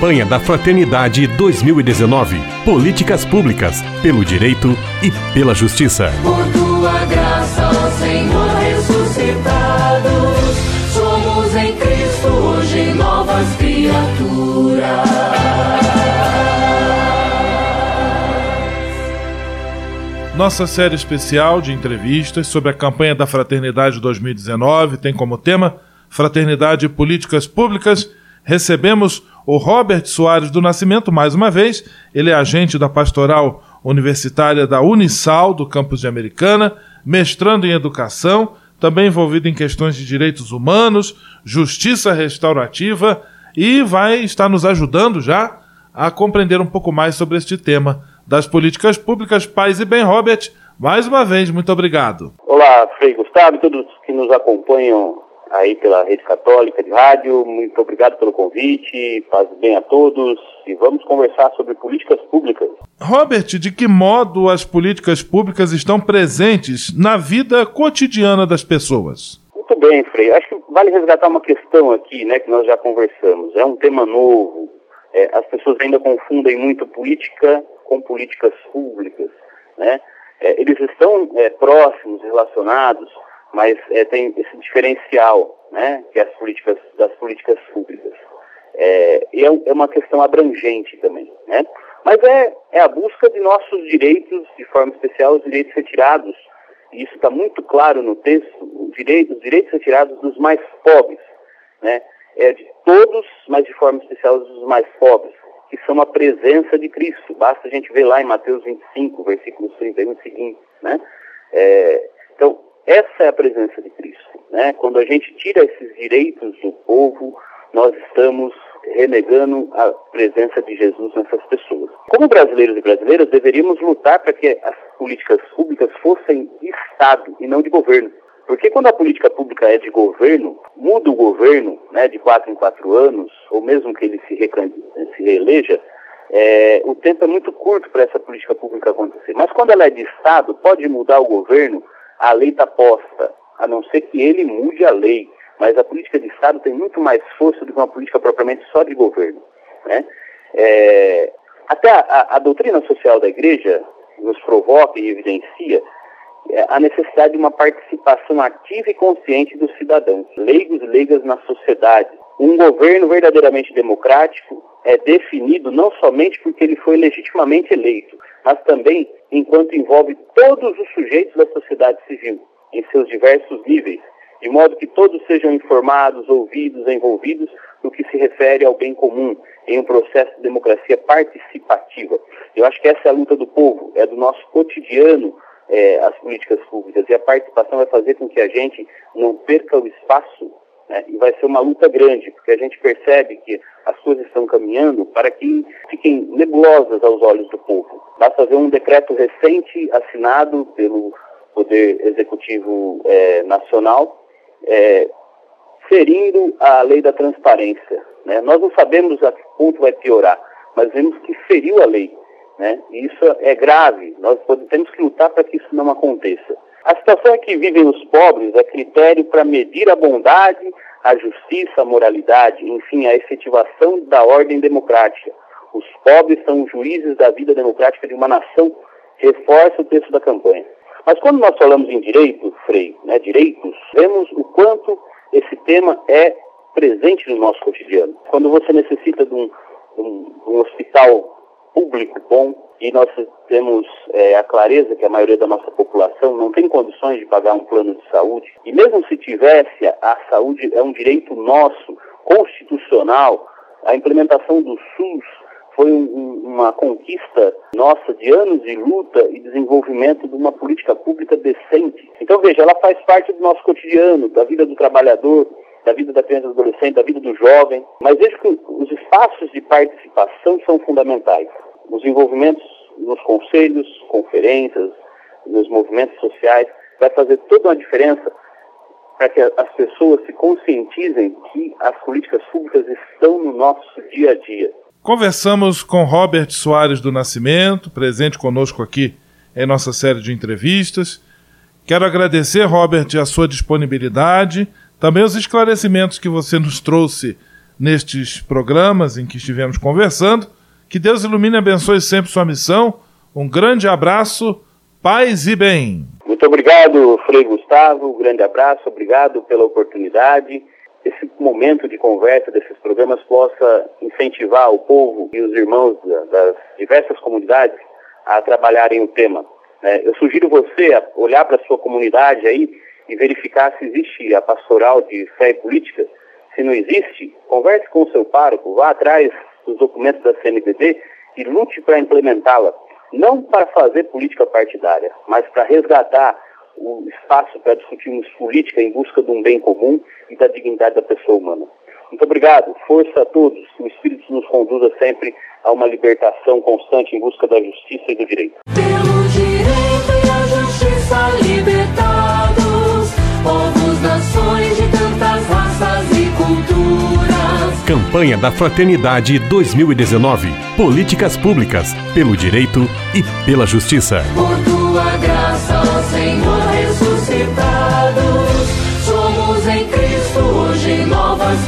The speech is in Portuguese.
Campanha da Fraternidade 2019. Políticas públicas pelo direito e pela justiça. Por tua graça, ó Senhor ressuscitado, somos em Cristo hoje novas criaturas. Nossa série especial de entrevistas sobre a campanha da Fraternidade 2019 tem como tema Fraternidade e Políticas Públicas. Recebemos o Robert Soares do Nascimento mais uma vez. Ele é agente da Pastoral Universitária da Unisal, do campus de Americana, mestrando em Educação, também envolvido em questões de direitos humanos, justiça restaurativa e vai estar nos ajudando já a compreender um pouco mais sobre este tema das políticas públicas. Paz e bem, Robert, mais uma vez, muito obrigado. Olá, Frei Gustavo todos que nos acompanham aí pela Rede Católica de Rádio. Muito obrigado pelo convite, paz bem a todos e vamos conversar sobre políticas públicas. Robert, de que modo as políticas públicas estão presentes na vida cotidiana das pessoas? Muito bem, Frei. Acho que vale resgatar uma questão aqui, né, que nós já conversamos. É um tema novo. É, as pessoas ainda confundem muito política com políticas públicas, né? É, eles estão é, próximos, relacionados, mas é, tem esse diferencial, né, que é as políticas das políticas públicas. É, é, é, uma questão abrangente também, né? Mas é, é a busca de nossos direitos, de forma especial, os direitos retirados. E isso está muito claro no texto, os direitos, os direitos retirados dos mais pobres, né? É de todos, mas de forma especial dos mais pobres que são a presença de Cristo. Basta a gente ver lá em Mateus 25, versículos 31 e seguintes, né? É, então, a presença de Cristo, né? Quando a gente tira esses direitos do povo, nós estamos renegando a presença de Jesus nessas pessoas. Como brasileiros e brasileiras, deveríamos lutar para que as políticas públicas fossem de Estado e não de governo. Porque quando a política pública é de governo, muda o governo né, de quatro em quatro anos, ou mesmo que ele se, se reeleja, é, o tempo é muito curto para essa política pública acontecer. Mas quando ela é de Estado, pode mudar o governo, a lei está posta, a não ser que ele mude a lei. Mas a política de Estado tem muito mais força do que uma política propriamente só de governo. Né? É, até a, a, doutrina social da igreja nos provoca e evidencia é, a necessidade de uma participação ativa e consciente dos cidadãos, leigos e leigas na sociedade. Um governo verdadeiramente democrático é definido não somente porque ele foi legitimamente eleito, mas também enquanto envolve todos os sujeitos da sociedade civil, em seus diversos níveis, de modo que todos sejam informados, ouvidos, envolvidos no que se refere ao bem comum, em um processo de democracia participativa. Eu acho que essa é a luta do povo, é do nosso cotidiano é, as políticas públicas e a participação vai fazer com que a gente não perca o espaço né, e vai ser uma luta grande, porque a gente percebe que as coisas estão caminhando para que fiquem nebulosas aos olhos do povo. Basta ver um decreto recente assinado pelo Poder Executivo é, Nacional, é, ferindo a lei da transparência. Né? Nós não sabemos a que ponto vai piorar, mas vemos que feriu a lei. Né? Isso é grave, nós temos que lutar para que isso não aconteça. A situação é que vivem os pobres é critério para medir a bondade, a justiça, a moralidade, enfim, a efetivação da ordem democrática. Os pobres são os juízes da vida democrática de uma nação, reforça o texto da campanha. Mas quando nós falamos em direito, Frei, né, direitos, vemos o quanto esse tema é presente no nosso cotidiano. Quando você necessita de um, um, um hospital público bom e nós temos é, a clareza que a maioria da nossa população não tem condições de pagar um plano de saúde. E mesmo se tivesse, a saúde é um direito nosso, constitucional. A implementação do SUS foi um, uma conquista nossa de anos de luta e desenvolvimento de uma política pública decente. Então, veja, ela faz parte do nosso cotidiano, da vida do trabalhador, da vida da criança e do adolescente, da vida do jovem, mas vejo que os espaços de participação são fundamentais. Os envolvimentos nos conselhos, conferências, nos movimentos sociais, vai fazer toda uma diferença para que as pessoas se conscientizem que as políticas públicas estão no nosso dia a dia. Conversamos com Robert Soares do Nascimento, presente conosco aqui em nossa série de entrevistas. Quero agradecer, Robert, a sua disponibilidade também os esclarecimentos que você nos trouxe nestes programas em que estivemos conversando. Que Deus ilumine e abençoe sempre sua missão. Um grande abraço, paz e bem. Muito obrigado, Frei Gustavo. Um grande abraço, obrigado pela oportunidade. Esse momento de conversa desses programas possa incentivar o povo e os irmãos das diversas comunidades a trabalharem o tema. É, eu sugiro você olhar para a sua comunidade aí e verificar se existe a pastoral de fé e política. Se não existe, converse com o seu pároco, vá atrás dos documentos da CNBD e lute para implementá-la. Não para fazer política partidária, mas para resgatar o espaço para discutirmos política em busca de um bem comum e da dignidade da pessoa humana. Muito obrigado. Força a todos. Que o Espírito nos conduza sempre a uma libertação constante em busca da justiça e do direito. Pelo direito e a justiça Campanha da Fraternidade 2019. Políticas públicas pelo direito e pela justiça. Por tua graça, ó Senhor, ressuscitados, somos em Cristo hoje novas